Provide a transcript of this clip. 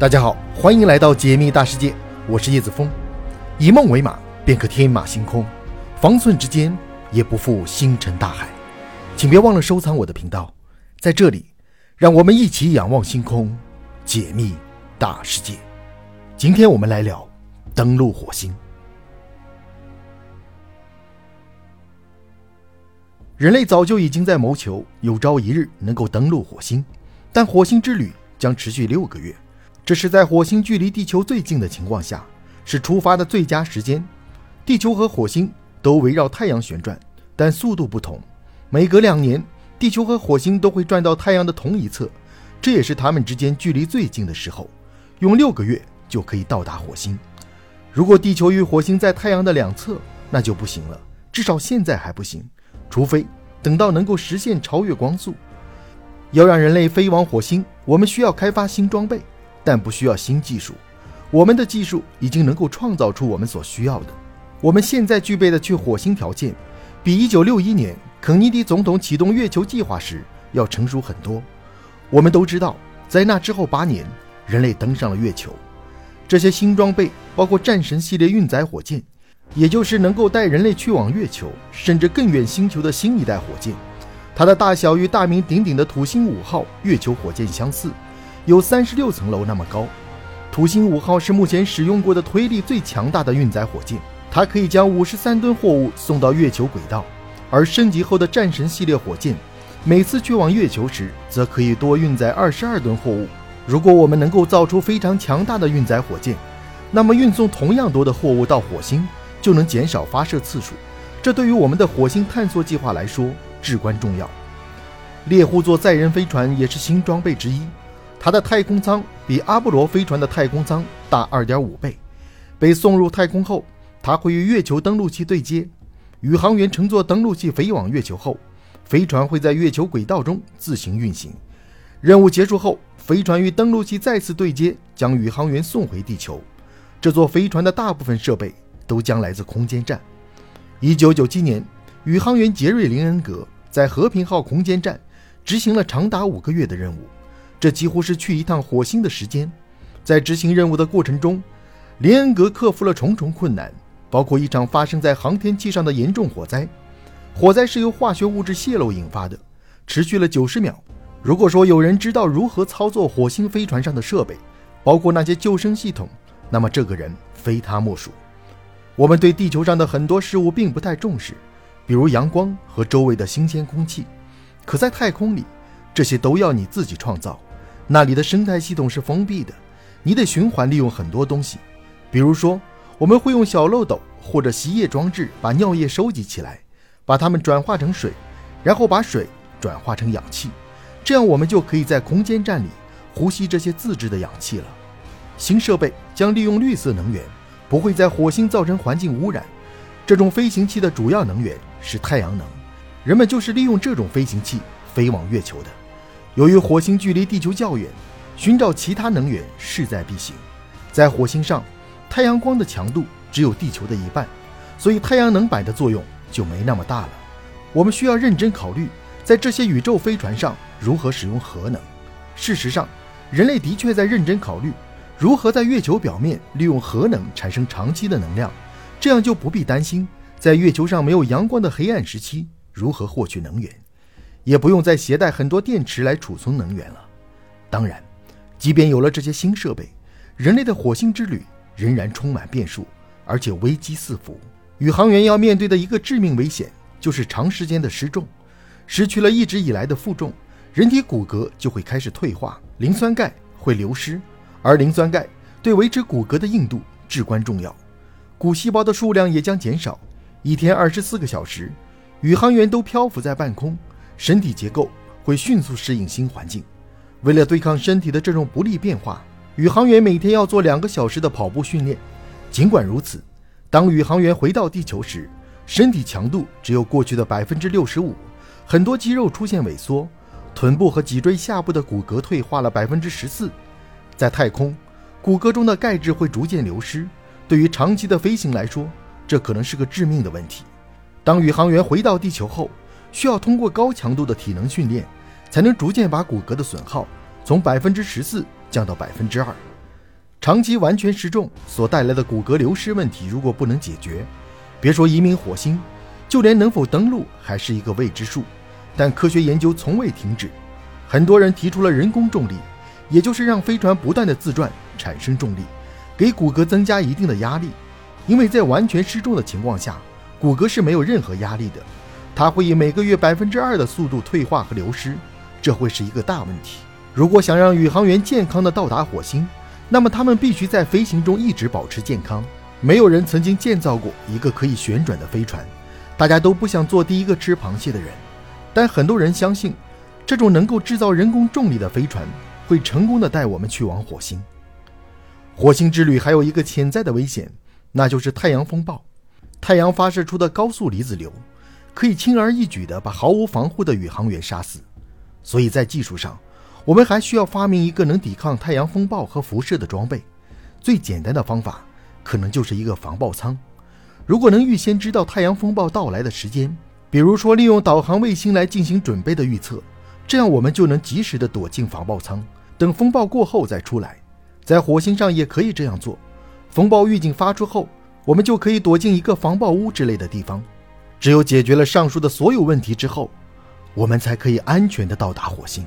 大家好，欢迎来到解密大世界，我是叶子峰。以梦为马，便可天马行空；方寸之间，也不负星辰大海。请别忘了收藏我的频道，在这里，让我们一起仰望星空，解密大世界。今天我们来聊登陆火星。人类早就已经在谋求有朝一日能够登陆火星，但火星之旅将持续六个月。这是在火星距离地球最近的情况下，是出发的最佳时间。地球和火星都围绕太阳旋转，但速度不同。每隔两年，地球和火星都会转到太阳的同一侧，这也是它们之间距离最近的时候。用六个月就可以到达火星。如果地球与火星在太阳的两侧，那就不行了，至少现在还不行。除非等到能够实现超越光速。要让人类飞往火星，我们需要开发新装备。但不需要新技术，我们的技术已经能够创造出我们所需要的。我们现在具备的去火星条件，比1961年肯尼迪总统启动月球计划时要成熟很多。我们都知道，在那之后八年，人类登上了月球。这些新装备包括战神系列运载火箭，也就是能够带人类去往月球甚至更远星球的新一代火箭。它的大小与大名鼎鼎的土星五号月球火箭相似。有三十六层楼那么高，土星五号是目前使用过的推力最强大的运载火箭，它可以将五十三吨货物送到月球轨道。而升级后的战神系列火箭，每次去往月球时，则可以多运载二十二吨货物。如果我们能够造出非常强大的运载火箭，那么运送同样多的货物到火星，就能减少发射次数。这对于我们的火星探索计划来说至关重要。猎户座载人飞船也是新装备之一。它的太空舱比阿波罗飞船的太空舱大二点五倍。被送入太空后，它会与月球登陆器对接。宇航员乘坐登陆器飞往月球后，飞船会在月球轨道中自行运行。任务结束后，飞船与登陆器再次对接，将宇航员送回地球。这座飞船的大部分设备都将来自空间站。一九九七年，宇航员杰瑞·林恩格在和平号空间站执行了长达五个月的任务。这几乎是去一趟火星的时间。在执行任务的过程中，林恩格克服了重重困难，包括一场发生在航天器上的严重火灾。火灾是由化学物质泄漏引发的，持续了九十秒。如果说有人知道如何操作火星飞船上的设备，包括那些救生系统，那么这个人非他莫属。我们对地球上的很多事物并不太重视，比如阳光和周围的新鲜空气，可在太空里，这些都要你自己创造。那里的生态系统是封闭的，你得循环利用很多东西，比如说，我们会用小漏斗或者吸液装置把尿液收集起来，把它们转化成水，然后把水转化成氧气，这样我们就可以在空间站里呼吸这些自制的氧气了。新设备将利用绿色能源，不会在火星造成环境污染。这种飞行器的主要能源是太阳能，人们就是利用这种飞行器飞往月球的。由于火星距离地球较远，寻找其他能源势在必行。在火星上，太阳光的强度只有地球的一半，所以太阳能板的作用就没那么大了。我们需要认真考虑，在这些宇宙飞船上如何使用核能。事实上，人类的确在认真考虑如何在月球表面利用核能产生长期的能量，这样就不必担心在月球上没有阳光的黑暗时期如何获取能源。也不用再携带很多电池来储存能源了。当然，即便有了这些新设备，人类的火星之旅仍然充满变数，而且危机四伏。宇航员要面对的一个致命危险就是长时间的失重，失去了一直以来的负重，人体骨骼就会开始退化，磷酸钙会流失，而磷酸钙对维持骨骼的硬度至关重要。骨细胞的数量也将减少。一天二十四个小时，宇航员都漂浮在半空。身体结构会迅速适应新环境。为了对抗身体的这种不利变化，宇航员每天要做两个小时的跑步训练。尽管如此，当宇航员回到地球时，身体强度只有过去的百分之六十五，很多肌肉出现萎缩，臀部和脊椎下部的骨骼退化了百分之十四。在太空，骨骼中的钙质会逐渐流失，对于长期的飞行来说，这可能是个致命的问题。当宇航员回到地球后，需要通过高强度的体能训练，才能逐渐把骨骼的损耗从百分之十四降到百分之二。长期完全失重所带来的骨骼流失问题，如果不能解决，别说移民火星，就连能否登陆还是一个未知数。但科学研究从未停止，很多人提出了人工重力，也就是让飞船不断的自转产生重力，给骨骼增加一定的压力。因为在完全失重的情况下，骨骼是没有任何压力的，它会以每个月百分之二的速度退化和流失，这会是一个大问题。如果想让宇航员健康的到达火星，那么他们必须在飞行中一直保持健康。没有人曾经建造过一个可以旋转的飞船，大家都不想做第一个吃螃蟹的人。但很多人相信，这种能够制造人工重力的飞船会成功的带我们去往火星。火星之旅还有一个潜在的危险，那就是太阳风暴。太阳发射出的高速离子流，可以轻而易举地把毫无防护的宇航员杀死。所以在技术上，我们还需要发明一个能抵抗太阳风暴和辐射的装备。最简单的方法，可能就是一个防爆舱。如果能预先知道太阳风暴到来的时间，比如说利用导航卫星来进行准备的预测，这样我们就能及时的躲进防爆舱，等风暴过后再出来。在火星上也可以这样做。风暴预警发出后。我们就可以躲进一个防爆屋之类的地方。只有解决了上述的所有问题之后，我们才可以安全的到达火星。